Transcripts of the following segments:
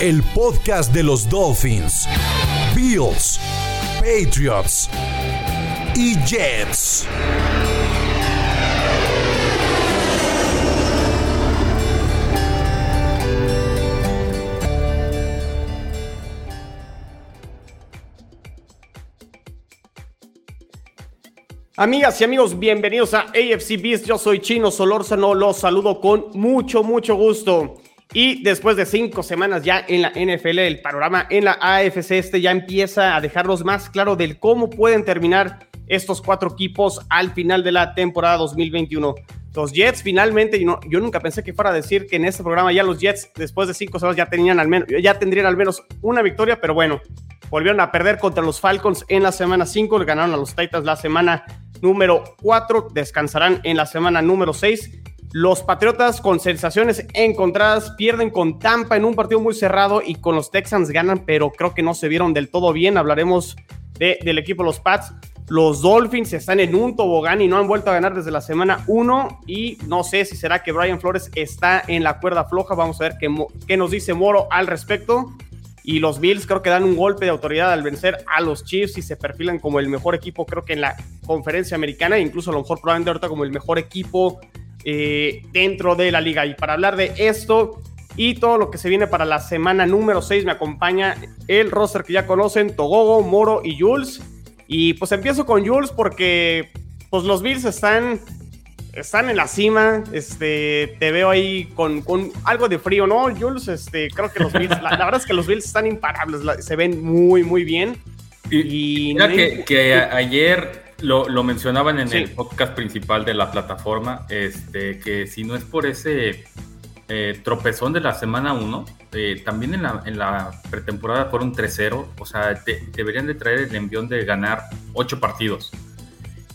El podcast de los Dolphins, Bills, Patriots y Jets. Amigas y amigos, bienvenidos a AFC Beast. Yo soy Chino Solórzano, los saludo con mucho, mucho gusto. Y después de cinco semanas ya en la NFL, el panorama en la AFC este ya empieza a dejarnos más claro del cómo pueden terminar estos cuatro equipos al final de la temporada 2021. Los Jets finalmente, yo, nunca pensé que fuera a decir que en este programa ya los Jets después de cinco semanas ya, tenían al menos, ya tendrían al menos una victoria, pero bueno, volvieron a perder contra los Falcons en la semana 5, le ganaron a los Titans la semana número 4, descansarán en la semana número 6. Los Patriotas con sensaciones encontradas pierden con Tampa en un partido muy cerrado y con los Texans ganan, pero creo que no se vieron del todo bien. Hablaremos de, del equipo de los Pats. Los Dolphins están en un tobogán y no han vuelto a ganar desde la semana 1 y no sé si será que Brian Flores está en la cuerda floja. Vamos a ver qué, qué nos dice Moro al respecto y los Bills creo que dan un golpe de autoridad al vencer a los Chiefs y se perfilan como el mejor equipo creo que en la conferencia americana, incluso a lo mejor probablemente ahorita como el mejor equipo eh, dentro de la liga. Y para hablar de esto y todo lo que se viene para la semana número 6 me acompaña el roster que ya conocen, Togogo, Moro y Jules. Y pues empiezo con Jules porque pues los Bills están están en la cima. Este, te veo ahí con, con algo de frío, ¿no, Jules? Este, creo que los Bills, la, la, verdad es que los Bills están imparables, se ven muy, muy bien. Y, y mira que, que, ayer lo, lo mencionaban en sí. el podcast principal de la plataforma, este, que si no es por ese eh, tropezón de la semana 1, eh, también en la, en la, pretemporada fueron 3-0, o sea, te, deberían de traer el envión de ganar 8 partidos.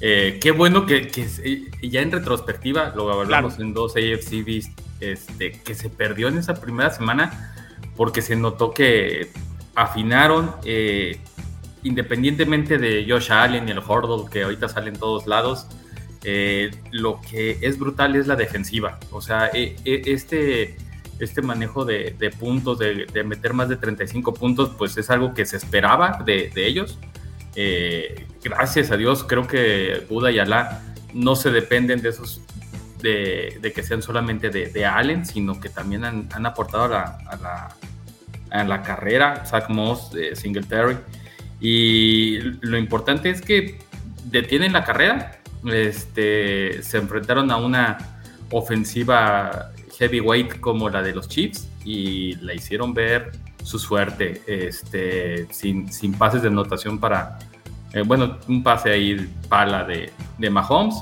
Eh, qué bueno que, que, ya en retrospectiva, lo hablamos claro. en dos AFCBs, este, que se perdió en esa primera semana porque se notó que afinaron, eh, independientemente de Josh Allen y el Hordle, que ahorita salen todos lados, eh, lo que es brutal es la defensiva. O sea, este, este manejo de, puntos, de, meter más de 35 puntos, pues es algo que se esperaba de, ellos eh, gracias a Dios, creo que Buda y Alá no se dependen de esos, de, que sean solamente de, Allen, sino que también han, han aportado a la, a, la, a la, carrera, Zach Moss, Singletary. Y lo importante es que detienen la carrera, este, se enfrentaron a una ofensiva heavyweight como la de los Chiefs y la hicieron ver su suerte, este, sin, sin pases de anotación para, eh, bueno, un pase ahí pala de, de Mahomes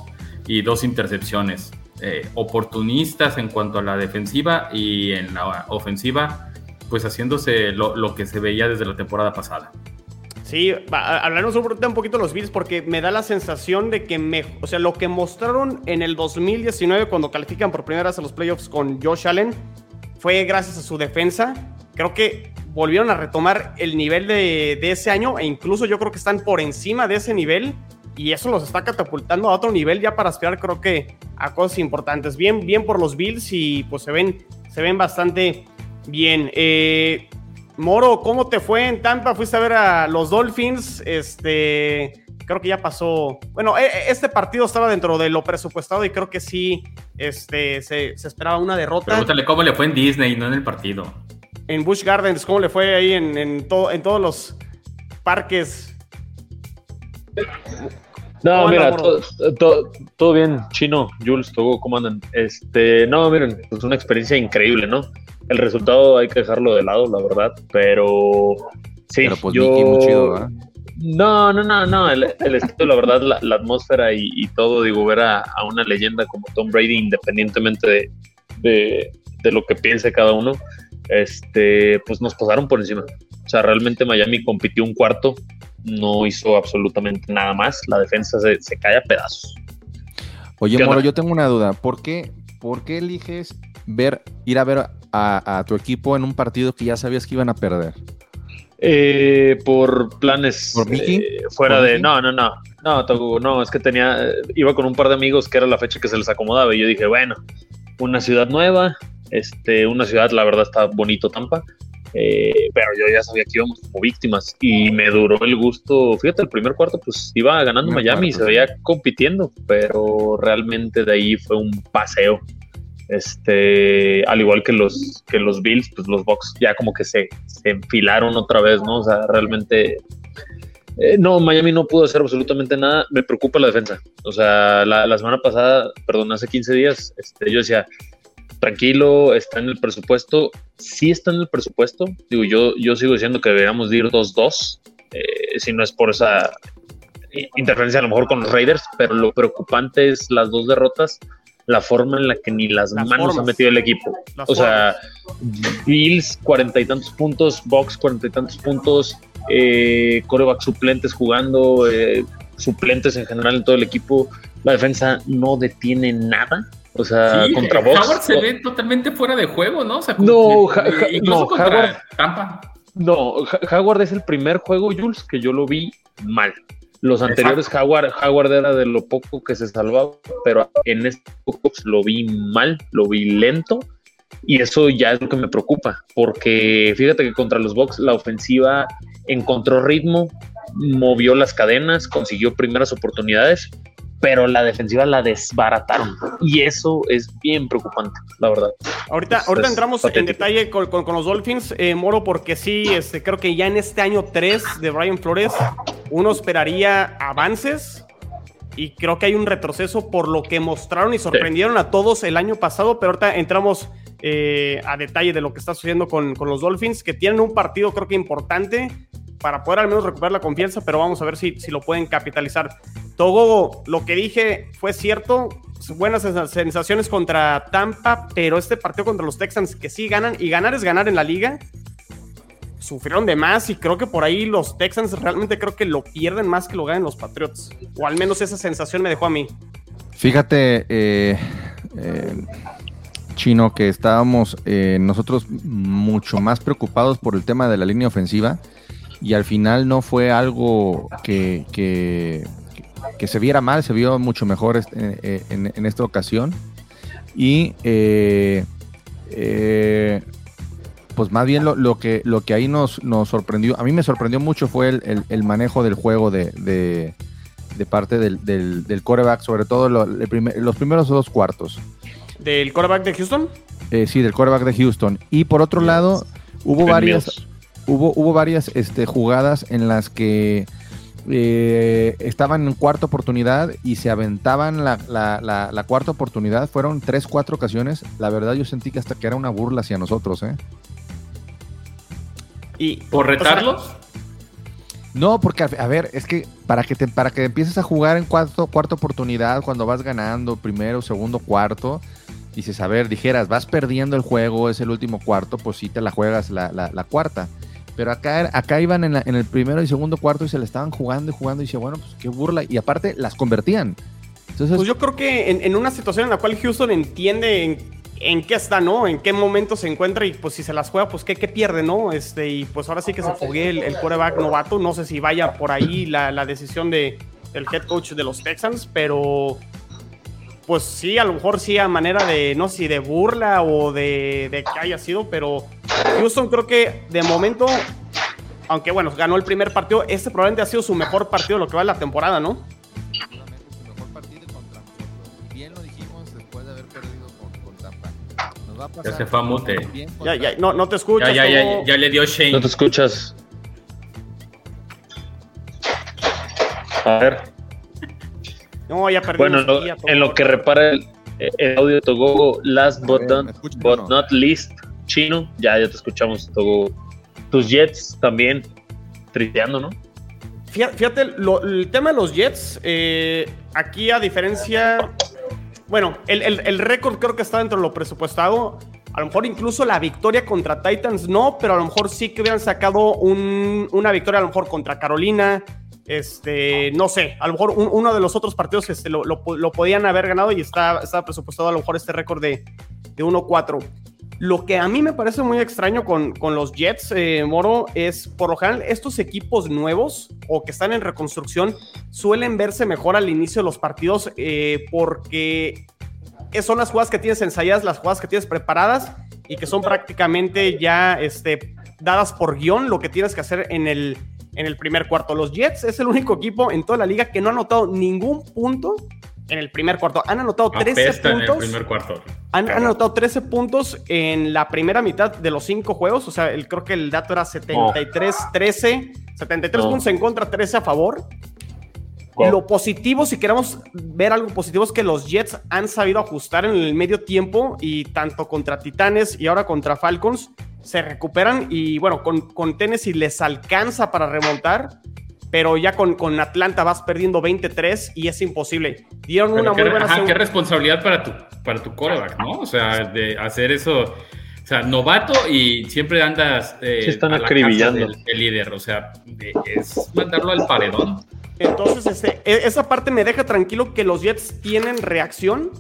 y dos intercepciones. Eh, oportunistas en cuanto a la defensiva y en la ofensiva, pues haciéndose lo, lo que se veía desde la temporada pasada. Sí, hablaremos un poquito de los Bills porque me da la sensación de que, me, o sea, lo que mostraron en el 2019 cuando califican por primera vez a los playoffs con Josh Allen fue gracias a su defensa. Creo que volvieron a retomar el nivel de, de, ese año e incluso yo creo que están por encima de ese nivel y eso los está catapultando a otro nivel ya para aspirar creo que a cosas importantes. Bien, bien por los Bills y pues se ven, se ven bastante bien. Eh, Moro, ¿cómo te fue en Tampa? Fuiste a ver a los Dolphins, este... Creo que ya pasó. Bueno, este partido estaba dentro de lo presupuestado y creo que sí este, se, se esperaba una derrota. Pregúntale cómo le fue en Disney, no en el partido en Busch Gardens, ¿cómo le fue ahí en, en, to, en todos los parques? No, mira, todo, todo, todo, bien, Chino, Jules, Togo, ¿cómo andan? Este, no, miren, es una experiencia increíble, ¿no? El resultado hay que dejarlo de lado, la verdad, pero sí, pero pues yo... Mickey muy chido, ¿eh? No, no, no, no, el, el estilo, la verdad, la, la atmósfera y, y, todo, digo, ver a, a, una leyenda como Tom Brady, independientemente de, de, de lo que piense cada uno, este, pues nos pasaron por encima. O sea, realmente Miami compitió un cuarto, no hizo absolutamente nada más. La defensa se, se cae a pedazos. Oye, Moro, yo tengo una duda. ¿Por qué, por qué eliges ver, ir a ver a, tu equipo en un partido que ya sabías que iban a perder? Eh, por planes eh, fuera de. No, no, no. No, no, es que tenía. Iba con un par de amigos que era la fecha que se les acomodaba. Y yo dije, bueno, una ciudad nueva. Este, una ciudad, la verdad, está bonito Tampa. Eh, pero yo ya sabía que íbamos como víctimas y me duró el gusto. Fíjate, el primer cuarto, pues iba ganando Miami y se veía compitiendo, pero realmente de ahí fue un paseo. Este, al igual que los, que los Bills, pues los Bucks ya como que se, se enfilaron otra vez, ¿no? O sea, realmente eh, no, Miami no pudo hacer absolutamente nada. Me preocupa la defensa. O sea, la, semana pasada, perdón, hace 15 días, este, yo decía, tranquilo, está en el presupuesto. Sí está en el presupuesto. Digo, yo, yo sigo diciendo que deberíamos ir 2-2, eh, si no es por esa interferencia a lo mejor con los Raiders, pero lo preocupante es las dos derrotas la forma en la que ni las, manos ha metido el equipo. o sea, Bills cuarenta y tantos puntos, Box cuarenta y tantos puntos, eh, coreback suplentes jugando, eh, suplentes en general en todo el equipo. La defensa no detiene nada. O sea, contra Box. Howard se ve totalmente fuera de juego, ¿no? O sea, no, no Howard, Tampa. No, Howard es el primer juego, Jules, que yo lo vi mal. Los anteriores Howard, Howard era de lo poco que se salvaba, pero en este lo vi mal, lo vi lento y eso ya es lo que me preocupa, porque fíjate que contra los Bucks la ofensiva encontró ritmo, movió las cadenas, consiguió primeras oportunidades, pero la defensiva la desbarataron. Y eso es bien preocupante, la verdad. Ahorita, ahorita entramos en detalle con, los Dolphins, eh, Moro, porque sí, este, creo que ya en este año 3 de Brian Flores, uno esperaría avances. Y creo que hay un retroceso por lo que mostraron y sorprendieron a todos el año pasado, pero ahorita entramos eh, a detalle de lo que está sucediendo con, con, los Dolphins, que tienen un partido creo que importante para poder al menos recuperar la confianza, pero vamos a ver si, si lo pueden capitalizar. Togo, lo que dije fue cierto, buenas sensaciones contra Tampa, pero este partido contra los Texans que sí ganan, y ganar es ganar en la liga, sufrieron de más y creo que por ahí los Texans realmente creo que lo pierden más que lo ganan los Patriots, o al menos esa sensación me dejó a mí. Fíjate, eh, eh, Chino, que estábamos eh, nosotros mucho más preocupados por el tema de la línea ofensiva y al final no fue algo que, que, se viera mal, se vio mucho mejor este, eh, en, esta ocasión. Y eh, eh, pues más bien lo, que, lo que ahí nos, nos sorprendió, a mí me sorprendió mucho fue el, manejo del juego de, de, parte del, del, coreback, sobre todo los primeros dos cuartos. ¿Del coreback de Houston? sí, del coreback de Houston. Y por otro lado, hubo varias hubo, hubo varias este, jugadas en las que eh, estaban en cuarta oportunidad y se aventaban la, cuarta oportunidad. Fueron tres, cuatro ocasiones. La verdad yo sentí que hasta que era una burla hacia nosotros. ¿eh? ¿Y por retarlos? no, porque a ver, es que para que te, para que empieces a jugar en cuarto, cuarta oportunidad, cuando vas ganando, primero, segundo, cuarto, dices, a ver, dijeras, vas perdiendo el juego, es el último cuarto, pues sí te la juegas la, la cuarta. Pero acá, acá iban en, el primero y segundo cuarto y se le estaban jugando y jugando y dice, bueno, pues qué burla. Y aparte las convertían. Entonces, pues yo creo que en, una situación en la cual Houston entiende en, qué está, ¿no? En qué momento se encuentra y pues si se las juega, pues qué, qué pierde, ¿no? Este, y pues ahora sí que se fogue el, el quarterback novato. No sé si vaya por ahí la, la decisión de, del head coach de los Texans, pero pues sí, a lo mejor sí a manera de, no sé si de burla o de, de, que haya sido, pero Houston creo que de momento, aunque bueno, ganó el primer partido, este probablemente ha sido su mejor partido lo que va de la temporada, ¿no? su mejor partido contra Bien lo dijimos después de haber perdido con, Tampa. Nos va a pasar ya se fue a mute. Ya, ya, no, no te escuchas. Ya, ya, ya, ya, le dio Shane. No te escuchas. A ver. No, ya Bueno, en lo que repara el, audio de Togo, last but, not, least, chino, ya, ya te escuchamos, Togo. Tus Jets también tristeando, ¿no? Fíjate, el tema de los Jets, eh, aquí a diferencia, bueno, el, récord creo que está dentro de lo presupuestado. A lo mejor incluso la victoria contra Titans no, pero a lo mejor sí que hubieran sacado una victoria a lo mejor contra Carolina, este, no sé, a lo mejor uno de los otros partidos este, lo, podían haber ganado y está, estaba presupuestado a lo mejor este récord de, de 1-4. Lo que a mí me parece muy extraño con, los Jets, eh, Moro, es por lo general estos equipos nuevos o que están en reconstrucción suelen verse mejor al inicio de los partidos eh, porque son las jugadas que tienes ensayadas, las jugadas que tienes preparadas y que son prácticamente ya este, dadas por guion lo que tienes que hacer en el, en el primer cuarto. Los Jets es el único equipo en toda la liga que no ha anotado ningún punto en el primer cuarto. Han anotado 13 puntos. En el primer cuarto. Han, anotado 13 puntos en la primera mitad de los cinco juegos. O sea, el, creo que el dato era 73-13. 73 puntos en contra, 13 a favor. Lo positivo, si queremos ver algo positivo, es que los Jets han sabido ajustar en el medio tiempo y tanto contra Titanes y ahora contra Falcons se recuperan y bueno, con, con Tennessee les alcanza para remontar pero ya con, con Atlanta vas perdiendo 23 y es imposible. Dieron una muy buena ajá, qué responsabilidad para tu, para tu coreback, ¿no? O sea, de hacer eso. O sea, novato y siempre andas. Eh, están acribillando. El líder, o sea, es mandarlo al paredón. Entonces, este, e, esa parte me deja tranquilo que los Jets tienen reacción,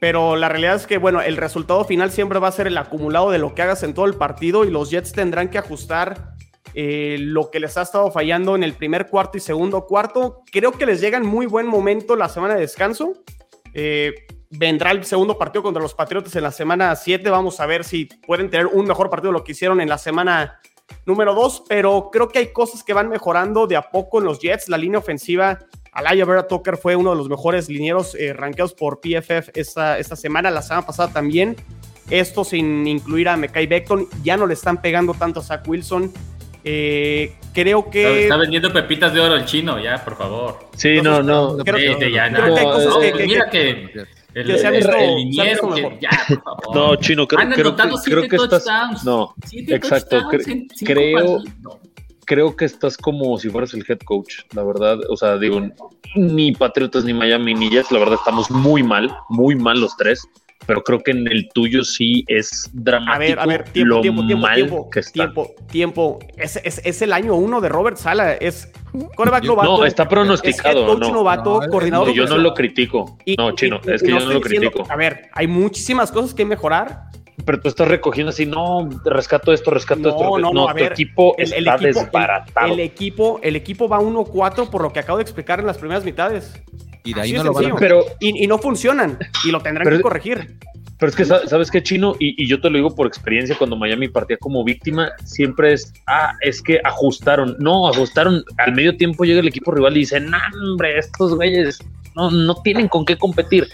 pero la realidad es que, bueno, el resultado final siempre va a ser el acumulado de lo que hagas en todo el partido y los Jets tendrán que ajustar eh, lo que les ha estado fallando en el primer cuarto y segundo cuarto. Creo que les llega en muy buen momento la semana de descanso. Eh, vendrá el segundo partido contra los Patriotas en la semana 7. Vamos a ver si pueden tener un mejor partido de lo que hicieron en la semana número 2, pero creo que hay cosas que van mejorando de a poco en los Jets. La línea ofensiva, Alaya Vera Tucker fue uno de los mejores linieros eh, rankeados por PFF esta, esta semana, la semana pasada también. Esto sin incluir a Mekai Beckton, ya no le están pegando tanto a Zach Wilson. Eh, creo que. Está vendiendo pepitas de oro el chino, ya, por favor. Sí, no, no. Creo, que, ya, creo que hay cosas que, Mira que. El, que se ha visto, el, liniero, que, ya, por favor. No, chino, creo, creo, que, creo que estás. No, exacto. creo. Creo que estás como si fueras el head coach, la verdad. O sea, digo, ni Patriotas ni Miami ni Jets, la verdad estamos muy mal, muy mal los tres pero creo que en el tuyo sí es dramático. A ver, a ver, tiempo, tiempo, tiempo, tiempo, tiempo, tiempo. Es, es, es, el año uno de Robert Sala, es coreback novato. No, está pronosticado. Es coach no, novato, coordinador. Yo no lo critico. no, chino, es que yo no lo critico. A ver, hay muchísimas cosas que mejorar. Pero tú estás recogiendo así, no, rescato esto, rescato esto. No, no, a ver, equipo el, está equipo, desbaratado. El, equipo, el equipo va 1-4 por lo que acabo de explicar en las primeras mitades. Y de ahí no lo van a... pero, y, no funcionan y lo tendrán que corregir. Pero es que, ¿sabes qué, Chino? Y, yo te lo digo por experiencia, cuando Miami partía como víctima, siempre es, ah, es que ajustaron. No, ajustaron. Al medio tiempo llega el equipo rival y dice, nah, hombre, estos güeyes no, no tienen con qué competir.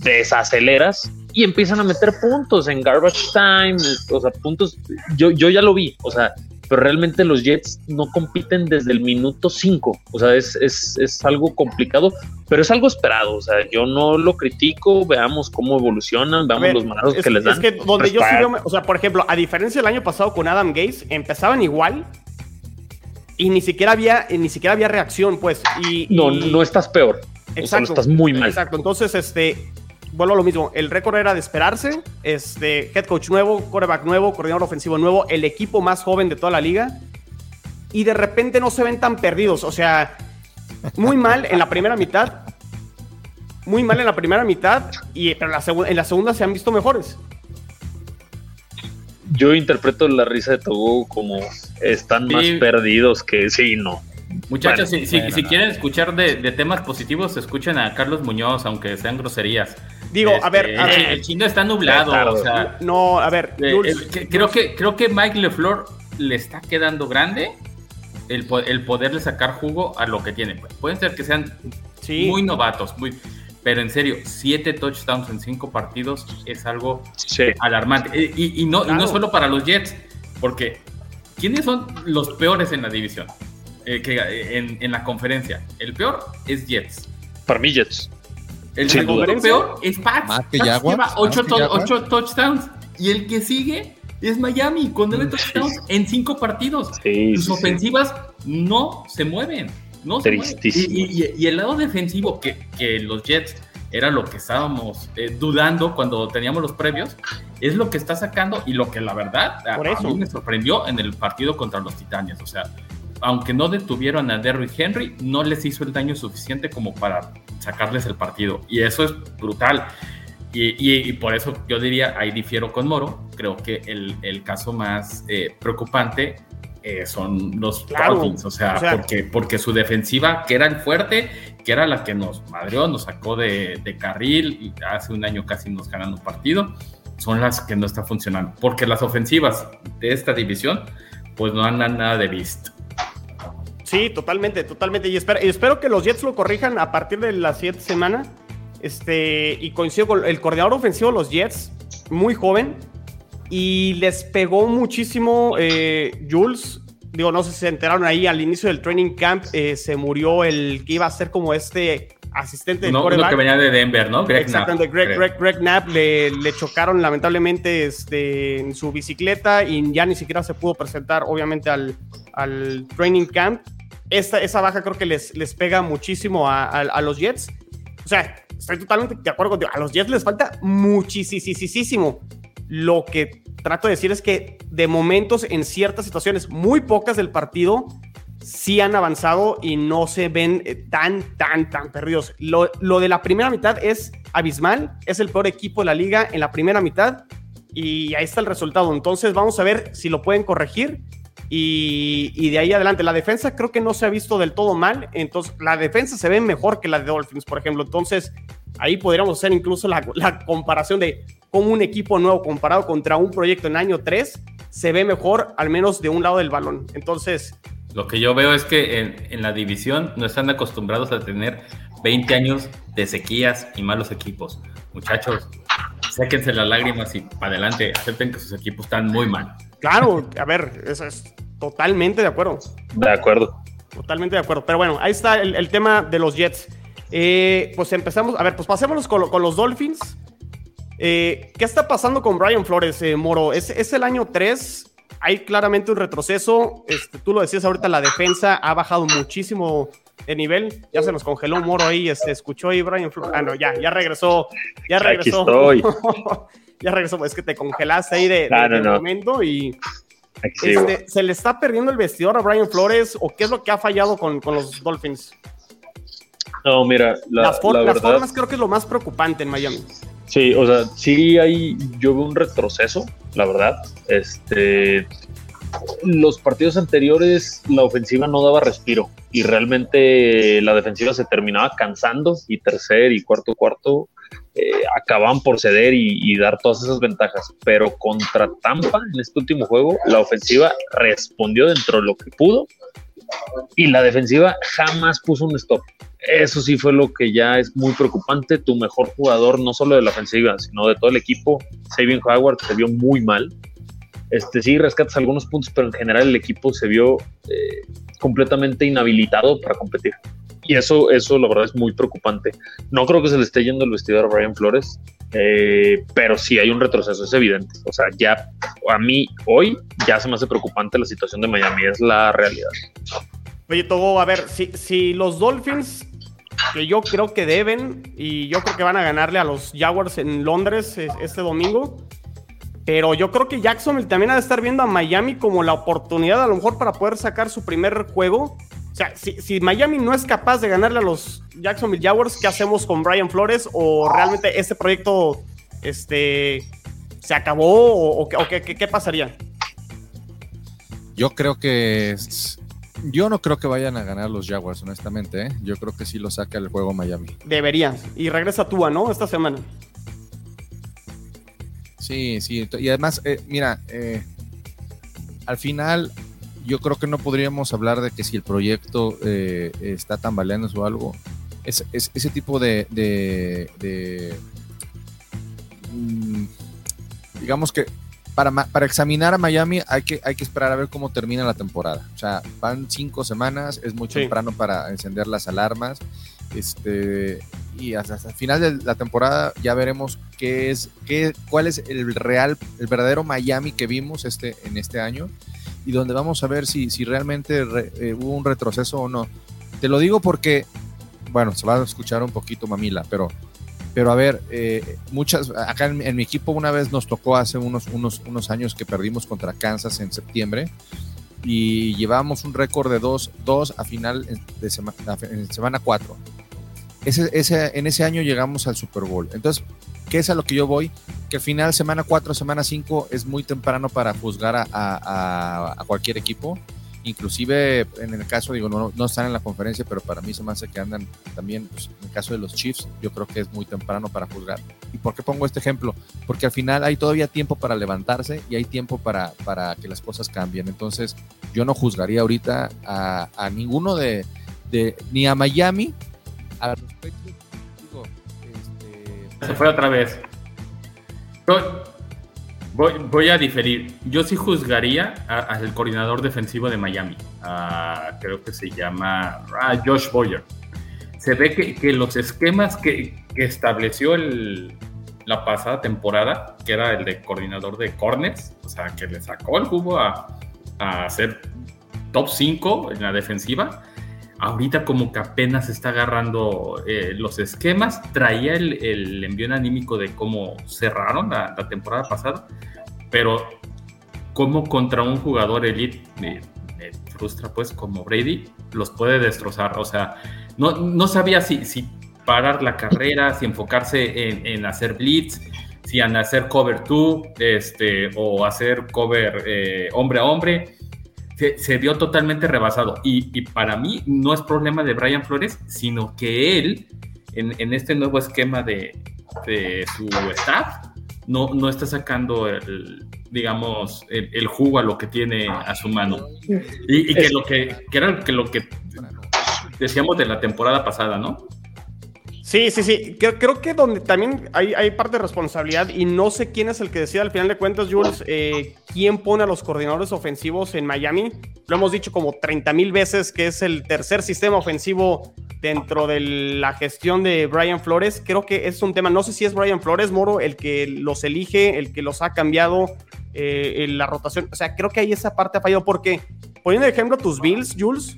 Desaceleras y empiezan a meter puntos en garbage time, o sea, puntos. Yo, yo ya lo vi, o sea, pero realmente los Jets no compiten desde el minuto 5. O sea, es, es, es, algo complicado, pero es algo esperado. O sea, yo no lo critico, veamos cómo evolucionan, veamos los manazos que les dan. Es que donde yo sí o sea, por ejemplo, a diferencia del año pasado con Adam Gates, empezaban igual y ni siquiera había, ni siquiera había reacción, pues. Y, no, no estás peor. Exacto. estás muy mal. Exacto. Entonces, este, vuelvo a lo mismo, el récord era de esperarse, este, head coach nuevo, quarterback nuevo, coordinador ofensivo nuevo, el equipo más joven de toda la liga, y de repente no se ven tan perdidos, o sea, muy mal en la primera mitad, muy mal en la primera mitad, y, pero en la, segunda se han visto mejores. Yo interpreto la risa de Togo como están más perdidos que sí, no. Muchachos, si, quieren escuchar de, temas positivos, escuchen a Carlos Muñoz, aunque sean groserías. Digo, a, ver, este, El chino está nublado. o sea, no, a ver. Eh, creo, que, creo que Mike LeFleur le está quedando grande el, el poderle sacar jugo a lo que tiene. Pueden ser que sean muy novatos, muy, pero en serio, siete touchdowns en cinco partidos es algo alarmante. Y, no, y no solo para los Jets, porque ¿quiénes son los peores en la división? Eh, en, en, la conferencia. El peor es Jets. Para mí, Jets. El segundo peor es Pats. Pats lleva 8 touchdowns. Y el que sigue es Miami con 9 touchdowns en 5 partidos. Sus ofensivas no se mueven. No se mueven. Y, y, el lado defensivo que, que, los Jets era lo que estábamos eh, dudando cuando teníamos los previos, es lo que está sacando y lo que la verdad a, mí me sorprendió en el partido contra los Titanes. O sea, aunque no detuvieron a Derrick Henry, no les hizo el daño suficiente como para sacarles el partido. Y eso es brutal. Y, por eso yo diría, ahí difiero con Moro, creo que el, el caso más eh, preocupante eh, son los Dolphins, o sea, porque, porque su defensiva, que era el fuerte, que era la que nos madreó, nos sacó de, de, carril y hace un año casi nos ganan un partido, son las que no están funcionando, porque las ofensivas de esta división, pues no andan nada de vista. Sí, totalmente, totalmente. Y espero, y espero que los Jets lo corrijan a partir de la siguiente semana. Este, y coincido con el coordinador ofensivo de los Jets, muy joven, y les pegó muchísimo eh, Jules. Digo, no sé si se enteraron ahí al inicio del training camp, eh, se murió el que iba a ser como este asistente de no, que venía de Denver, ¿no? Greg Exactamente, Greg, Greg, Knapp le, le, chocaron lamentablemente este, en su bicicleta y ya ni siquiera se pudo presentar, obviamente, al, al training camp. Esta, esa baja creo que les, les pega muchísimo a, los Jets. O sea, estoy totalmente de acuerdo contigo. A los Jets les falta muchísimo. Lo que trato de decir es que de momentos, en ciertas situaciones muy pocas del partido, sí han avanzado y no se ven eh, tan, tan, tan perdidos. Lo, lo, de la primera mitad es abismal. Es el peor equipo de la liga en la primera mitad y ahí está el resultado. Entonces vamos a ver si lo pueden corregir y, de ahí adelante, la defensa creo que no se ha visto del todo mal. Entonces, la defensa se ve mejor que la de Dolphins, por ejemplo. Entonces, ahí podríamos hacer incluso la, comparación de cómo un equipo nuevo comparado contra un proyecto en año 3 se ve mejor, al menos de un lado del balón. Entonces. Lo que yo veo es que en, en la división no están acostumbrados a tener 20 años de sequías y malos equipos. Muchachos, sáquense las lágrimas y para adelante, acepten que sus equipos están muy mal. Claro, a ver, eso es totalmente de acuerdo. De acuerdo. Totalmente de acuerdo. Pero bueno, ahí está el, tema de los Jets. Eh, pues empezamos, a ver, pues pasémonos con, los Dolphins. Eh, ¿Qué está pasando con Brian Flores, eh, Moro? Es, es, el año 3, hay claramente un retroceso. Este, tú lo decías ahorita, la defensa ha bajado muchísimo de nivel. Ya se nos congeló Moro ahí, este, escuchó ahí Brian Flores. Ah, no, ya, ya regresó. Ya regresó. Aquí estoy. ya regresó, es que te congelaste ahí de, momento y este, ¿se le está perdiendo el vestidor a Brian Flores o qué es lo que ha fallado con, los Dolphins? No, mira, las, formas creo que es lo más preocupante en Miami. Sí, o sea, sí hay, yo veo un retroceso, la verdad. Este, los partidos anteriores la ofensiva no daba respiro y realmente la defensiva se terminaba cansando y tercer y cuarto cuarto eh, acababan por ceder y, dar todas esas ventajas. Pero contra Tampa en este último juego, la ofensiva respondió dentro de lo que pudo y la defensiva jamás puso un stop. Eso sí fue lo que ya es muy preocupante. Tu mejor jugador, no solo de la ofensiva, sino de todo el equipo, Sabin Howard, se vio muy mal. Este sí, rescatas algunos puntos, pero en general el equipo se vio eh, completamente inhabilitado para competir. Y eso, eso la verdad es muy preocupante. No creo que se le esté yendo el vestidor a Brian Flores, eh, pero sí hay un retroceso, es evidente. O sea, ya a mí hoy ya se me hace preocupante la situación de Miami, es la realidad. Oye, Togo, a ver, si, si los Dolphins, que yo creo que deben, y yo creo que van a ganarle a los Jaguars en Londres este domingo, pero yo creo que Jacksonville también ha de estar viendo a Miami como la oportunidad a lo mejor para poder sacar su primer juego sea, si, Miami no es capaz de ganarle a los Jacksonville Jaguars, ¿qué hacemos con Brian Flores? ¿O realmente este proyecto este, se acabó? ¿O, qué, pasaría? Yo creo que. Yo no creo que vayan a ganar los Jaguars, honestamente. ¿eh? Yo creo que sí lo saca el juego Miami. Debería. Y regresa Tua, ¿no? Esta semana. Sí, sí. Y además, eh, mira, eh, al final yo creo que no podríamos hablar de que si el proyecto eh, está tambaleando o algo. Es, ese tipo de, mm, digamos que para, para, examinar a Miami hay que, hay que esperar a ver cómo termina la temporada. O sea, van cinco semanas, es muy temprano para encender las alarmas. Este, y hasta, el final de la temporada ya veremos qué es, qué, cuál es el real, el verdadero Miami que vimos este, en este año y donde vamos a ver si, si realmente eh, hubo un retroceso o no. Te lo digo porque, bueno, se va a escuchar un poquito mamila, pero Pero a ver, eh, muchas, acá en, mi equipo una vez nos tocó hace unos, unos, unos años que perdimos contra Kansas en septiembre y llevábamos un récord de 2 dos, a final de semana, semana 4. Ese, ese, en ese año llegamos al Super Bowl. Entonces, ¿qué es a lo que yo voy? Que al final, semana 4, semana 5 es muy temprano para juzgar a, a, a cualquier equipo inclusive en el caso, digo, no, no están en la conferencia, pero para mí se me hace que andan también, pues, en el caso de los Chiefs, yo creo que es muy temprano para juzgar. ¿Y por qué pongo este ejemplo? Porque al final hay todavía tiempo para levantarse y hay tiempo para, para que las cosas cambien. Entonces, yo no juzgaría ahorita a, a ninguno de, de, ni a Miami, a los este... Se fue otra vez. Voy, a diferir. Yo sí juzgaría al coordinador defensivo de Miami. creo que se llama Josh Boyer. Se ve que, los esquemas que, estableció la pasada temporada, que era el de coordinador de corners, o sea, que le sacó el jugo a, a ser top 5 en la defensiva, ahorita como que apenas está agarrando eh, los esquemas, traía el, el, envío anímico de cómo cerraron la, temporada pasada, pero como contra un jugador elite me, frustra pues como Brady, los puede destrozar, o sea, no, no sabía si, si parar la carrera, si enfocarse en, hacer blitz, si en hacer cover 2, este, o hacer cover eh, hombre a hombre, se, vio totalmente rebasado. Y, para mí no es problema de Brian Flores, sino que él, en, este nuevo esquema de, su staff, no, no está sacando el, digamos, el, jugo a lo que tiene a su mano. Y, que lo que, que era que lo que decíamos de la temporada pasada, ¿no? Sí, sí, sí. Creo, que donde también hay, hay, parte de responsabilidad y no sé quién es el que decide al final de cuentas, Jules, eh, quién pone a los coordinadores ofensivos en Miami. Lo hemos dicho como 30 mil veces que es el tercer sistema ofensivo dentro de la gestión de Brian Flores. Creo que es un tema, no sé si es Brian Flores, Moro, el que los elige, el que los ha cambiado eh, en la rotación. O sea, creo que ahí esa parte ha fallado porque, poniendo de ejemplo tus Bills, Jules,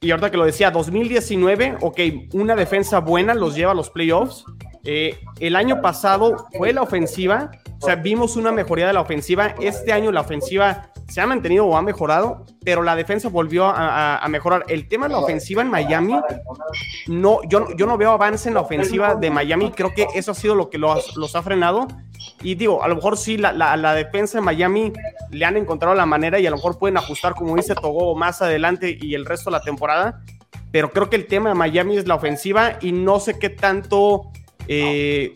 y ahorita que lo decía, 2019, ok, una defensa buena los lleva a los playoffs. Eh, el año pasado fue la ofensiva, o sea, vimos una mejoría de la ofensiva. Este año la ofensiva se ha mantenido o ha mejorado, pero la defensa volvió a, mejorar. El tema de la ofensiva en Miami, no, yo, yo no veo avance en la ofensiva de Miami. Creo que eso ha sido lo que los, los ha frenado. Y digo, a lo mejor sí, la, la, defensa de Miami le han encontrado la manera y a lo mejor pueden ajustar, como dice Togo, más adelante y el resto de la temporada. Pero creo que el tema de Miami es la ofensiva y no sé qué tanto eh,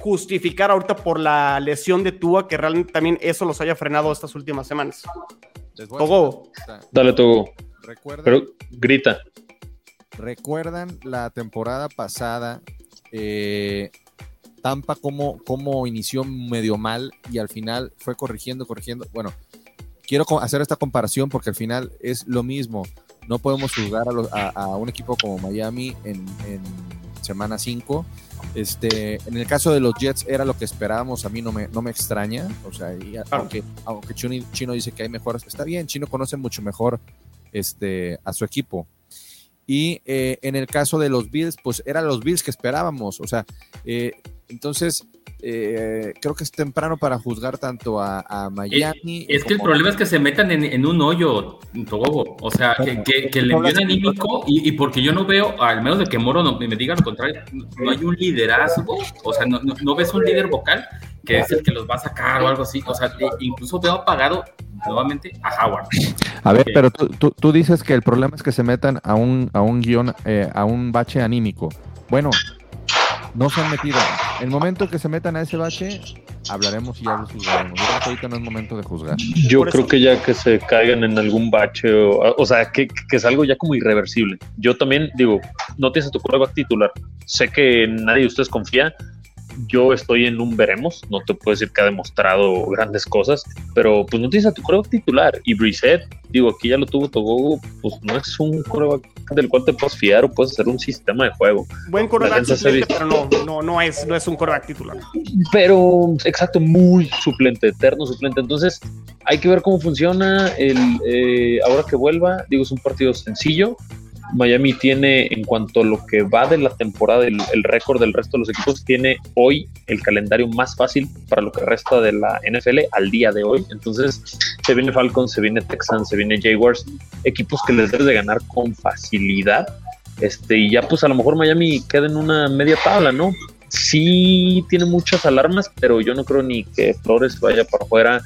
justificar ahorita por la lesión de Tua, que realmente también eso los haya frenado estas últimas semanas. Togo. Dale, Togo. Pero grita. ¿Recuerdan la temporada pasada? Eh, Tampa como, como inició medio mal y al final fue corrigiendo, corrigiendo. Bueno, quiero hacer esta comparación porque al final es lo mismo. No podemos juzgar a, un equipo como Miami en, semana 5. Este, en el caso de los Jets era lo que esperábamos, a mí no me, no me extraña, o sea, aunque, aunque Chino, dice que hay mejoras, está bien, Chino conoce mucho mejor este, a su equipo, y eh, en el caso de los Bills, pues eran los Bills que esperábamos. O sea, eh, entonces eh, creo que es temprano para juzgar tanto a, Miami. Es, que el problema es que se metan en, un hoyo, Togogo. O sea, que, que, le envíen anímico y, porque yo no veo, al menos de que Moro no, me diga lo contrario, no hay un liderazgo. O sea, no, no ves un líder vocal que es el que los va a sacar o algo así. O sea, incluso veo apagado nuevamente a Howard. A ver, pero tú, tú, dices que el problema es que se metan a un, a un guion, eh, a un bache anímico. Bueno, no se han metido. El momento que se metan a ese bache, hablaremos y ya los juzgaremos. Yo creo que ahorita no es momento de juzgar. Yo creo que ya que se caigan en algún bache, o, o sea, que, que, es algo ya como irreversible. Yo también digo, no tienes a tu coreback titular. Sé que nadie de ustedes confía, yo estoy en un veremos, no te puedo decir que ha demostrado grandes cosas, pero pues no tienes a tu coreback titular. Y Brissett, digo, aquí ya lo tuvo Togo, pues no es un coreback del cual te puedes fiar o puedes hacer un sistema de juego. Buen coreback pero no, no, no, es, no es un coreback titular. Pero, exacto, muy suplente, eterno suplente. Entonces, hay que ver cómo funciona el, eh, ahora que vuelva. Digo, es un partido sencillo Miami tiene, en cuanto a lo que va de la temporada, el, récord del resto de los equipos, tiene hoy el calendario más fácil para lo que resta de la NFL al día de hoy. Entonces, se viene Falcons, se viene Texans, se viene Jaguars, equipos que les debes de ganar con facilidad. Este, y ya pues a lo mejor Miami queda en una media tabla, ¿no? Sí tiene muchas alarmas, pero yo no creo ni que Flores vaya para afuera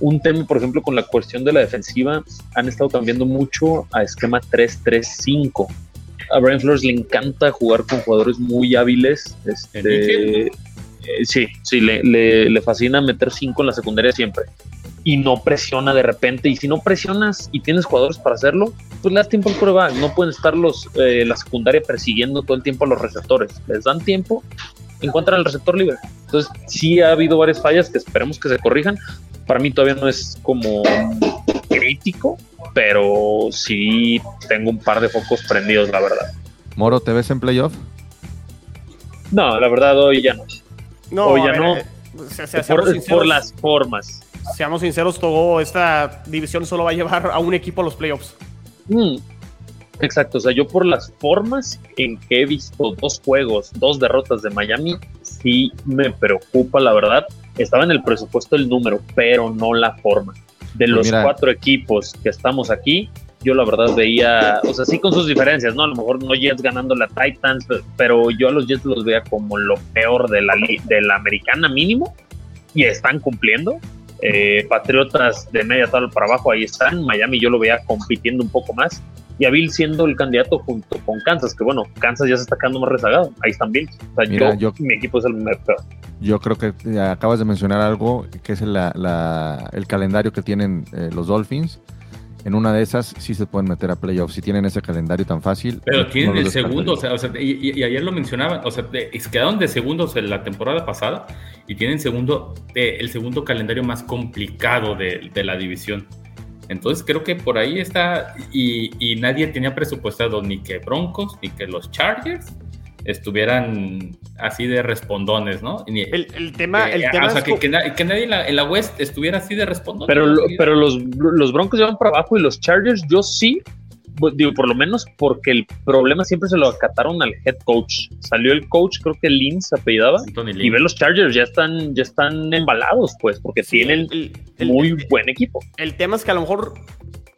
un tema, por ejemplo, con la cuestión de la defensiva, han estado cambiando mucho a esquema 3-3-5. A Brian Flores le encanta jugar con jugadores muy hábiles. Este, eh, sí, sí, le, fascina meter 5 en la secundaria siempre. Y no presiona de repente. Y si no presionas y tienes jugadores para hacerlo, pues le das tiempo al prueba. No pueden estar los, eh, la secundaria persiguiendo todo el tiempo a los receptores. Les dan tiempo, encuentran el receptor libre. Entonces, sí ha habido varias fallas que esperemos que se corrijan, para mí todavía no es como crítico, pero sí tengo un par de focos prendidos, la verdad. Moro, ¿te ves en playoff? No, la verdad hoy ya no. No, hoy ya no. Eh, por, las formas. Seamos sinceros, Togo, esta división solo va a llevar a un equipo a los playoffs. Mm, exacto, o sea, yo por las formas en que he visto dos juegos, dos derrotas de Miami, sí me preocupa, la verdad estaba en el presupuesto el número, pero no la forma. De pues los cuatro equipos que estamos aquí, yo la verdad veía, o sea, sí con sus diferencias, ¿no? A lo mejor no Jets ganando la Titans, pero yo a los Jets los veía como lo peor de la, de la americana mínimo y están cumpliendo. Eh, Patriotas de media tabla para abajo, ahí están. Miami yo lo veía compitiendo un poco más. Y a Bill siendo el candidato junto con Kansas, que bueno, Kansas ya se está quedando más rezagado. Ahí están Bill. O sea, yo, mi equipo es el mejor. Yo creo que acabas de mencionar algo que es el, el calendario que tienen eh, los Dolphins. En una de esas sí se pueden meter a playoffs si tienen ese calendario tan fácil. Pero tienen el segundo, o sea, y, ayer lo mencionaban, o sea, quedaron de segundos en la temporada pasada y tienen segundo, el segundo calendario más complicado de, de la división. Entonces creo que por ahí está, y, y, nadie tenía presupuestado ni que Broncos ni que los Chargers estuvieran así de respondones, ¿no? el, tema, el tema o sea, que, nadie en la, West estuviera así de respondones. Pero, pero los, los Broncos llevan para abajo y los Chargers, yo sí, digo, por lo menos porque el problema siempre se lo acataron al head coach. Salió el coach, creo que Lynn se apellidaba, y ve los Chargers, ya están, ya están embalados, pues, porque tienen muy buen equipo. El tema es que a lo mejor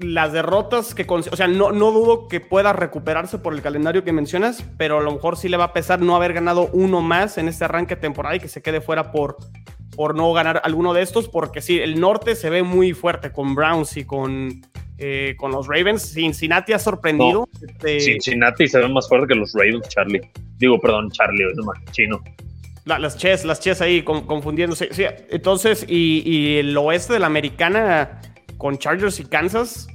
las derrotas que, o sea, no, no dudo que pueda recuperarse por el calendario que mencionas, pero a lo mejor sí le va a pesar no haber ganado uno más en este arranque de temporada y que se quede fuera por, por no ganar alguno de estos, porque sí, el norte se ve muy fuerte con Browns y con, eh, con los Ravens. Cincinnati ha sorprendido. Este, Cincinnati se ve más fuerte que los Ravens, Charlie. Digo, perdón, Charlie, es más chino. las chess, las chess ahí confundiéndose. Sí, entonces, y, y el oeste de la americana con Chargers y Kansas.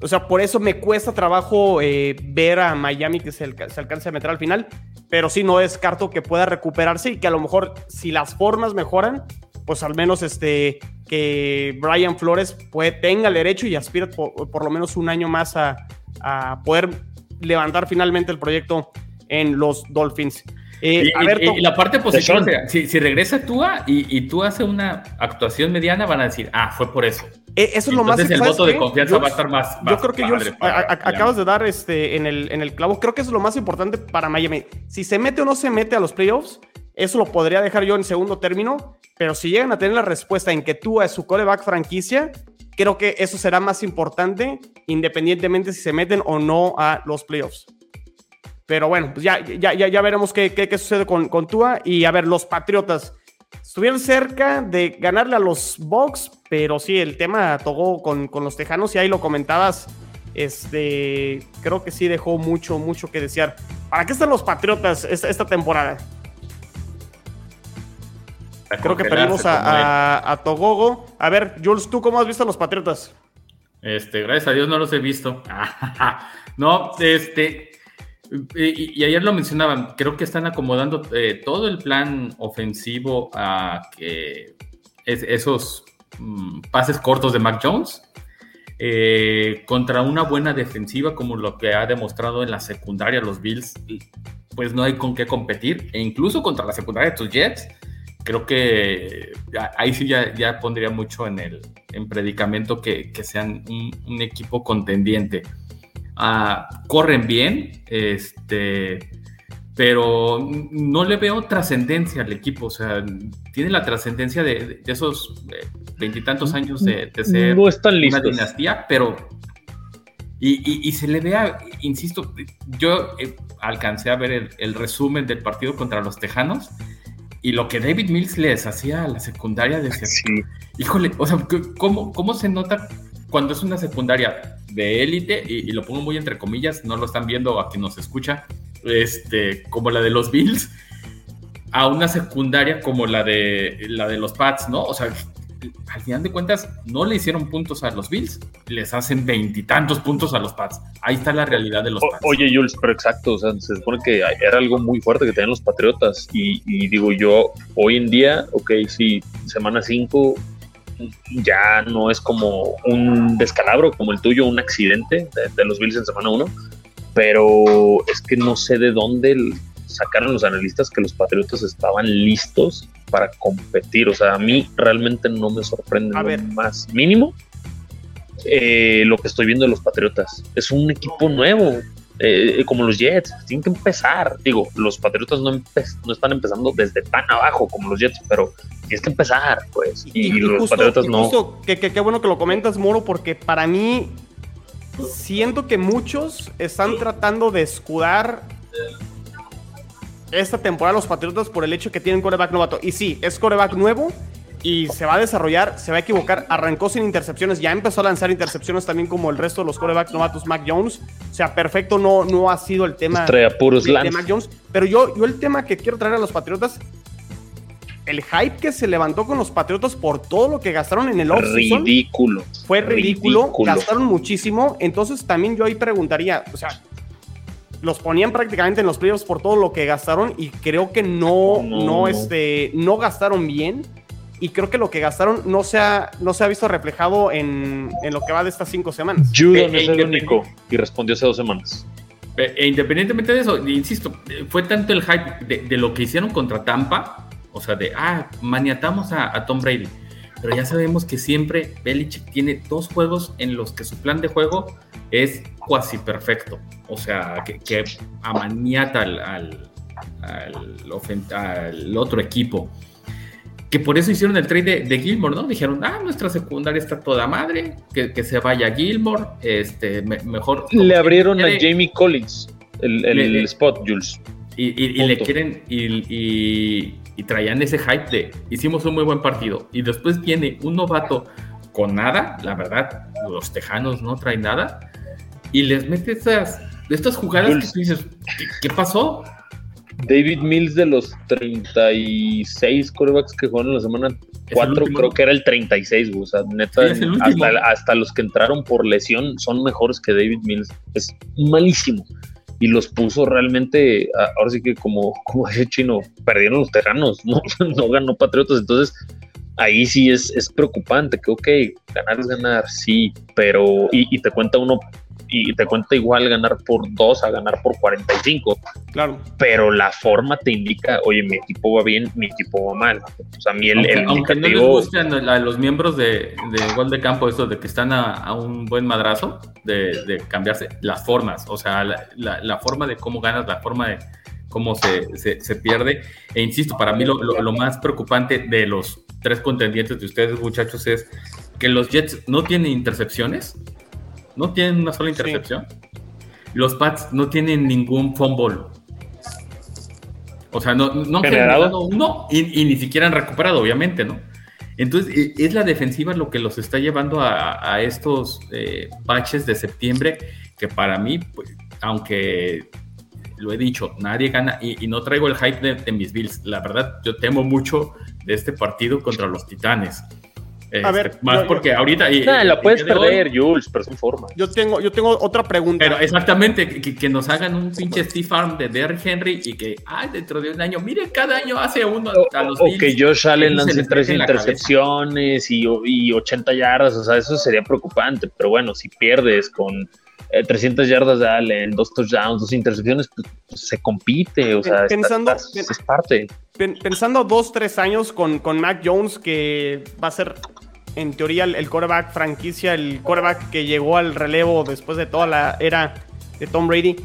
O sea, por eso me cuesta trabajo eh, ver a Miami que se, se, alcance a meter al final. Pero sí, no descarto que pueda recuperarse y que a lo mejor, si las formas mejoran, pues al menos este, que Brian Flores puede, tenga el derecho y aspira por, lo menos un año más a, poder levantar finalmente el proyecto en los Dolphins. Eh, y, la parte positiva, si, si, regresa Tua y, y tú haces una actuación mediana, van a decir, ah, fue por eso. Eh, eso es lo más el voto de confianza va a estar más. yo creo que acabas de dar este, en, el, en el clavo. Creo que eso es lo más importante para Miami. Si se mete o no se mete a los playoffs, eso lo podría dejar yo en segundo término. Pero si llegan a tener la respuesta en que tú es su coreback franquicia, creo que eso será más importante, independientemente si se meten o no a los playoffs. Pero bueno, pues ya, ya, ya, ya veremos qué, qué, qué sucede con, con Tua. Y a ver, los Patriotas estuvieron cerca de ganarle a los Bucks, pero sí, el tema tocó con, los Tejanos y ahí lo comentabas. Este, creo que sí dejó mucho, mucho que desear. ¿Para qué están los Patriotas esta, temporada? Creo que perdimos a, Togogo. A ver, Jules, ¿tú cómo has visto a los Patriotas? Este, gracias a Dios no los he visto. no, este, y, ayer lo mencionaban, creo que están acomodando eh, todo el plan ofensivo a que esos mm, pases cortos de Mac Jones eh, contra una buena defensiva como lo que ha demostrado en la secundaria los Bills, pues no hay con qué competir. E incluso contra la secundaria de tus Jets, creo que ahí sí ya, ya pondría mucho en el en predicamento que, sean un, un equipo contendiente. ah, corren bien, este, pero no le veo trascendencia al equipo, o sea, tiene la trascendencia de, esos eh, veintitantos años de, ser una dinastía, pero y, se le vea, insisto, yo eh, alcancé a ver el, resumen del partido contra los Tejanos y lo que David Mills les hacía a la secundaria decía, sí. híjole, o sea, ¿cómo, ¿cómo se nota cuando es una secundaria de élite, y, lo pongo muy entre comillas, no lo están viendo a quien nos escucha, este, como la de los Bills, a una secundaria como la de, la de los Pats, ¿no? O sea, al final de cuentas no le hicieron puntos a los Bills, les hacen veintitantos puntos a los Pats. Ahí está la realidad de los Pats. Oye, Jules, pero exacto, o sea, se supone que era algo muy fuerte que tenían los Patriotas. Y, digo yo, hoy en día, ok, sí, semana 5 ya no es como un descalabro como el tuyo, un accidente de, los Bills en semana 1, pero es que no sé de dónde sacaron los analistas que los Patriotas estaban listos para competir. O sea, a mí realmente no me sorprende más mínimo eh, lo que estoy viendo de los Patriotas. Es un equipo nuevo, eh, como los Jets, tienen que empezar. Digo, los Patriotas no, no están empezando desde tan abajo como los Jets, pero tienes que empezar, pues. Y, los Patriotas no. qué bueno que lo comentas, Moro, porque para mí siento que muchos están tratando de escudar esta temporada los Patriotas por el hecho que tienen coreback novato. Y sí, es coreback nuevo y se va a desarrollar, se va a equivocar. Arrancó sin intercepciones, ya empezó a lanzar intercepciones también como el resto de los corebacks novatos, Mac Jones. O sea, perfecto, no, no ha sido el tema puros de, Mac Jones. Pero yo, yo el tema que quiero traer a los Patriotas, el hype que se levantó con los Patriotas por todo lo que gastaron en el offseason. Ridículo. Fue ridículo, ridículo, gastaron muchísimo. Entonces también yo ahí preguntaría, o sea, los ponían prácticamente en los playoffs por todo lo que gastaron y creo que no, no, Este, no gastaron bien. Y creo que lo que gastaron no se ha, no se ha visto reflejado en, lo que va de estas cinco semanas. Judon eh, es el único y respondió hace dos semanas. Eh, e independientemente de eso, insisto, fue tanto el hype de, lo que hicieron contra Tampa, o sea, de, ah, maniatamos a, a Tom Brady. Pero ya sabemos que siempre Belichick tiene dos juegos en los que su plan de juego es cuasi perfecto. O sea, que, amaniata al, al, al, otro equipo. Que por eso hicieron el trade de, Gilmore, ¿no? Dijeron, ah, nuestra secundaria está toda madre, que, se vaya Gilmore, este, mejor. Le abrieron a Jamie Collins el, spot, Jules. Y, le quieren, y, y traían ese hype de hicimos un muy buen partido. Y después viene un novato con nada, la verdad, los tejanos no traen nada y les mete estas, estas jugadas que tú dices, ¿qué, pasó? David Mills de los 36 corebacks que jugaron la semana 4, creo que era el 36, o sea, neta, hasta, los que entraron por lesión son mejores que David Mills. Es malísimo. Y los puso realmente, ahora sí que como, como ese chino, perdieron los terranos, no, no ganó Patriotas. Entonces, ahí sí es, es preocupante, que ok, ganar es ganar, sí, pero, y te cuenta uno y te cuenta igual ganar por 2 a ganar por 45. Claro. Pero la forma te indica, oye, mi equipo va bien, mi equipo va mal. O sea, a mí el, aunque, no les gustan a los miembros de, gol de campo eso de que están a, un buen madrazo de, cambiarse las formas, o sea, la, forma de cómo ganas, la forma de cómo se, se, pierde. E insisto, para mí lo, lo más preocupante de los tres contendientes de ustedes, muchachos, es que los Jets no tienen intercepciones, no tienen una sola intercepción. Los Pats no tienen ningún fumble. O sea, no, no han generado uno y, ni siquiera han recuperado, obviamente, ¿no? Entonces, e, es la defensiva lo que los está llevando a, estos eh, baches de septiembre, que para mí, pues, aunque lo he dicho, nadie gana y, no traigo el hype de, mis Bills. La verdad, yo temo mucho de este partido contra los Titanes a ver, este, más porque ahorita. Y, la puedes perder, Jules, pero sin forma. Yo tengo, yo tengo otra pregunta. Pero exactamente, que, nos hagan un pinche Steve Farm de Derrick Henry y que, ay, dentro de un año, miren, cada año hace uno a los O, o que Josh Allen lance tres intercepciones y, y 80 yardas, o sea, eso sería preocupante. Pero bueno, si pierdes con 300 eh, yardas de Allen, dos touchdowns, dos intercepciones, pues, pues se compite, o sea, pensando, es parte. Pensando dos, tres años con, con Mac Jones, que va a ser en teoría el, quarterback franquicia, el quarterback que llegó al relevo después de toda la era de Tom Brady.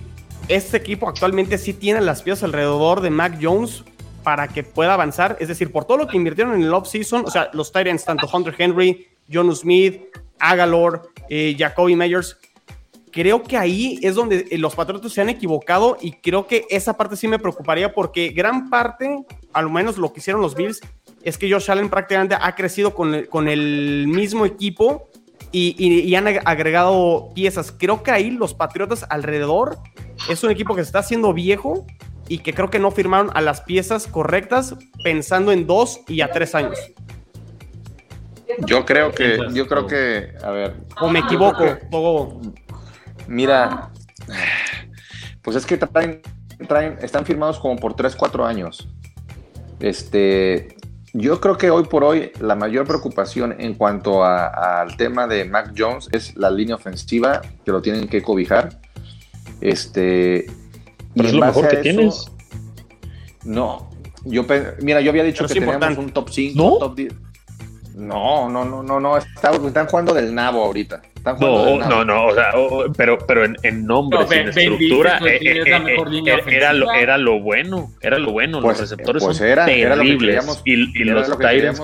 Este equipo actualmente sí tiene las piezas alrededor de Mac Jones para que pueda avanzar. Es decir, por todo lo que invirtieron en el off-season, o sea, los Titans, tanto Hunter Henry, John Smith, Agalor, eh, Jacoby Meyers, creo que ahí es donde eh, los Patriotas se han equivocado y creo que esa parte sí me preocuparía porque gran parte, al menos lo que hicieron los Bills, es que Josh Allen prácticamente ha crecido con el, con el mismo equipo y, han agregado piezas. Creo que ahí los Patriotas alrededor es un equipo que se está haciendo viejo y que creo que no firmaron a las piezas correctas pensando en dos y a tres años. Yo creo que, yo creo que, a ver. O me equivoco, Mira, pues es que traen, traen, están firmados como por tres, cuatro años. Este, yo creo que hoy por hoy la mayor preocupación en cuanto al tema de Mac Jones es la línea ofensiva, que lo tienen que cobijar. Este, y es lo mejor que tienes. No, yo mira, yo había dicho que teníamos un top 5, ¿No? top 10. No, no, no, no, no. están jugando del nabo ahorita. No, no, no, o sea, pero, pero en, en nombres, en estructura, eh, eh, eh, era, lo, era lo bueno, era lo bueno. Pues, los receptores pues son era, terribles. y, los Titans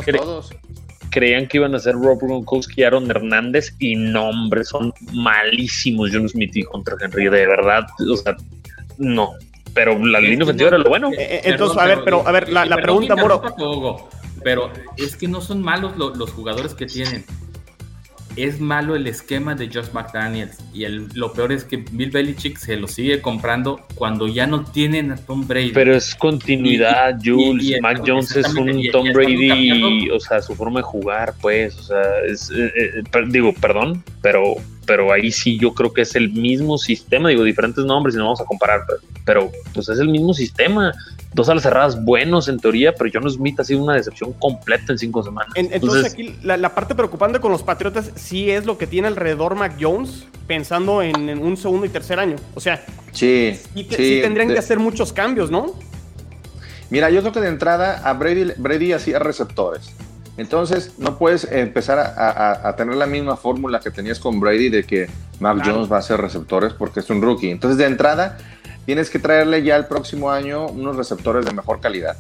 creían que iban a ser Rob Gronkowski y Aaron Hernández y nombres son malísimos John Smith y contra Henry, de verdad, o sea, no. Pero la línea ofensiva era lo bueno. Entonces, a ver, pero a ver, la, la pregunta, Moro pero es que no son malos los jugadores que tienen. Es malo el esquema de Josh McDaniels. Y el, lo peor es que Bill Belichick se lo sigue comprando cuando ya no tienen a Tom Brady. Pero es continuidad, Jules. Mac Jones es un Tom Brady, o sea, su forma de jugar, pues. O sea, es, eh, eh, digo, perdón, pero, pero ahí sí yo creo que es el mismo sistema. Digo, diferentes nombres y no vamos a comparar, pero, pero pues es el mismo sistema dos alas cerradas buenos en teoría, pero John Smith ha sido una decepción completa en cinco semanas. entonces, aquí la, parte preocupante con los Patriotas sí es lo que tiene alrededor Mac Jones, pensando en, un segundo y tercer año. O sea, sí, sí, tendrían que hacer muchos cambios, ¿no? Mira, yo creo que de entrada a Brady, Brady hacía receptores. Entonces, no puedes empezar a, tener la misma fórmula que tenías con Brady de que Mac Jones va a hacer receptores porque es un rookie. Entonces, de entrada, tienes que traerle ya el próximo año unos receptores de mejor calidad.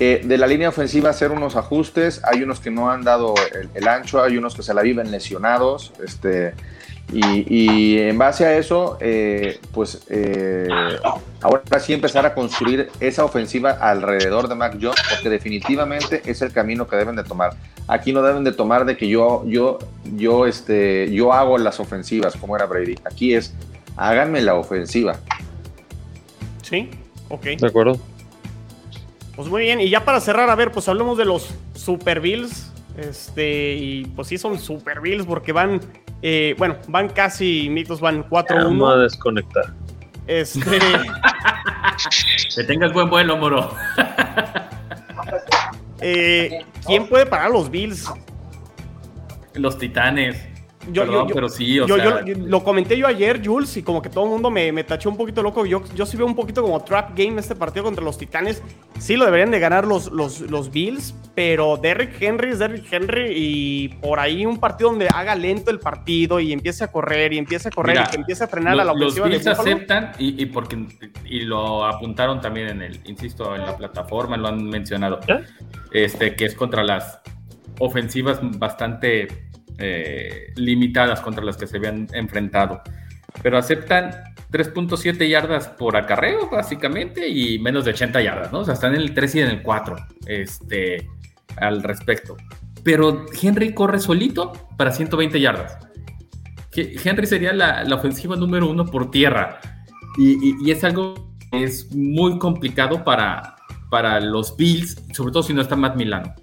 Eh, de la línea ofensiva hacer unos ajustes, hay unos que no han dado el, ancho, hay unos que se la viven lesionados, este, y, en base a eso, eh, pues eh, ahora sí empezar a construir esa ofensiva alrededor de Mac Jones, porque definitivamente es el camino que deben de tomar. Aquí no deben de tomar de que yo, yo, yo, este, yo hago las ofensivas como era Brady. Aquí es háganme la ofensiva. Sí, ok. De acuerdo. Pues muy bien, y ya para cerrar, a ver, pues hablemos de los Super Bills. Este, y pues sí son Super Bills porque van, eh, bueno, van casi, mitos van 4-1. Vamos a desconectar. Este. que tengas buen vuelo, moro. eh, ¿Quién puede parar los Bills? Los Titanes. Yo, pero sí, o sea... lo comenté yo ayer, Jules, y como que todo el mundo me, me, tachó un poquito loco. Yo, yo sí veo un poquito como trap game este partido contra los Titanes. Sí lo deberían de ganar los, los, los Bills, pero Derrick Henry es Derrick Henry y por ahí un partido donde haga lento el partido y empiece a correr y empiece a correr y que empiece a frenar a la ofensiva. Los Bills aceptan y, y, porque, y lo apuntaron también en el, insisto, en la plataforma, lo han mencionado, este, que es contra las ofensivas bastante eh, limitadas contra las que se habían enfrentado. Pero aceptan 3.7 yardas por acarreo, básicamente, y menos de 80 yardas, ¿no? O sea, están en el 3 y en el 4 este, al respecto. Pero Henry corre solito para 120 yardas. Henry sería la, ofensiva número uno por tierra. Y, es algo que es muy complicado para, para los Bills, sobre todo si no está Matt Milano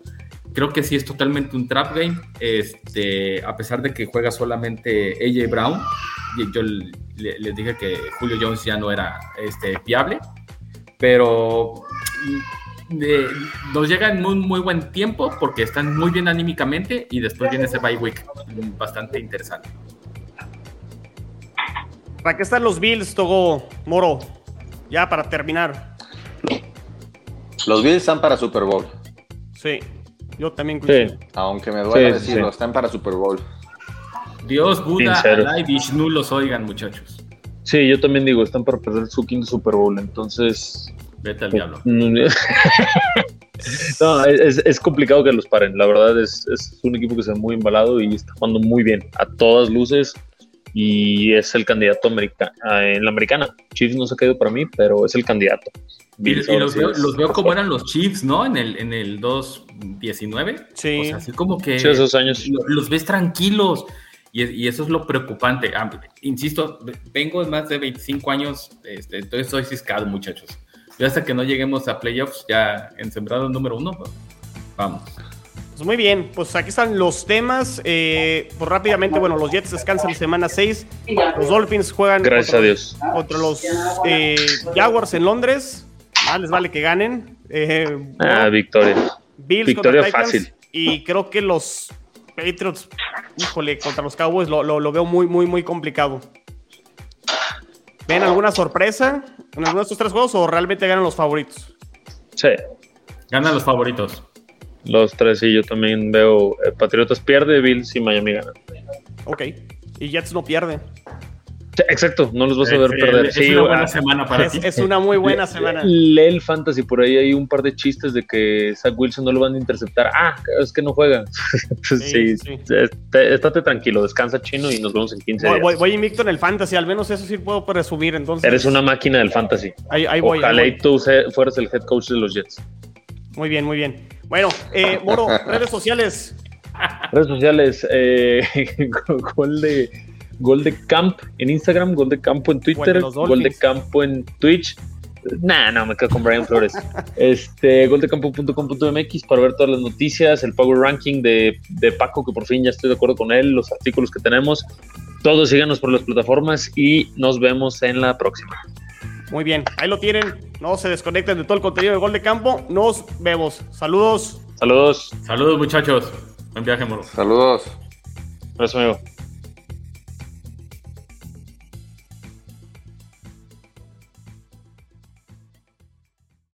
creo que sí es totalmente un trap game, este, a pesar de que juega solamente AJ Brown. Yo les dije que Julio Jones ya no era este, fiable, pero mm, nos llega en muy, muy buen tiempo porque están muy bien anímicamente y después viene ese bye week bastante interesante. ¿Para qué están los Bills, Togo Moro? Ya para terminar. Los Bills están para Super Bowl. Sí. Yo también coincido. Aunque me duele decirlo, están para Super Bowl. Dios, Buda, Alay, Vishnu los oigan, muchachos. Sí, yo también digo, están para perder su quinto Super Bowl, entonces. Vete al diablo. no, es, complicado que los paren. La verdad es, es un equipo que se ve muy embalado y está jugando muy bien, a todas luces y es el candidato americano en la americana. Chiefs no se ha caído para mí, pero es el candidato. Y, los, veo, como eran los Chiefs, ¿no? En el, en el 2-19. Sí. O sea, así como que esos años. Los, ves tranquilos. Y, eso es lo preocupante. Ah, insisto, vengo de más de 25 años, este, entonces soy ciscado, muchachos. Y hasta que no lleguemos a playoffs, ya en sembrado número uno, pues, vamos. Pues muy bien, pues aquí están los temas. Eh, pues rápidamente, bueno, los Jets descansan semana 6. Los Dolphins juegan Gracias contra, a Dios. contra los eh, Jaguars en Londres. Ah, les vale que ganen. Eh, ah, victoria. Bills victoria fácil. Y creo que los Patriots, híjole, contra los Cowboys lo, lo, veo muy, muy, muy complicado. ¿Ven alguna sorpresa en alguno de estos tres juegos o realmente ganan los favoritos? Sí. Ganan los favoritos. Los tres, y yo también veo eh, Patriotas pierde, Bills y Miami gana. Ok. Y Jets no pierde. Exacto, no los vas a ver perder. Es una buena semana para ti. Es una muy buena semana. Lee el fantasy, por ahí hay un par de chistes de que Zach Wilson no lo van a interceptar. Ah, es que no juega. sí, sí, estate tranquilo, descansa chino y nos vemos en 15 días. Voy, voy, invicto en el fantasy, al menos eso sí puedo presumir entonces. Eres una máquina del fantasy. Ahí, ahí voy. Ojalá y tú fueras el head coach de los Jets. Muy bien, muy bien. Bueno, eh, Moro, redes sociales. Redes sociales, eh, gol de gol de camp en Instagram, gol de campo en Twitter, gol de campo en Twitch. Nah, no, me quedo con Brian Flores. este, goldecampo.com.mx para ver todas las noticias, el power ranking de, de, Paco, que por fin ya estoy de acuerdo con él, los artículos que tenemos. Todos síganos por las plataformas y nos vemos en la próxima. Muy bien, ahí lo tienen. No se desconecten de todo el contenido de Gol de Campo. Nos vemos. Saludos. Saludos. Saludos, muchachos. Buen viaje, moro. Saludos. Gracias, amigo.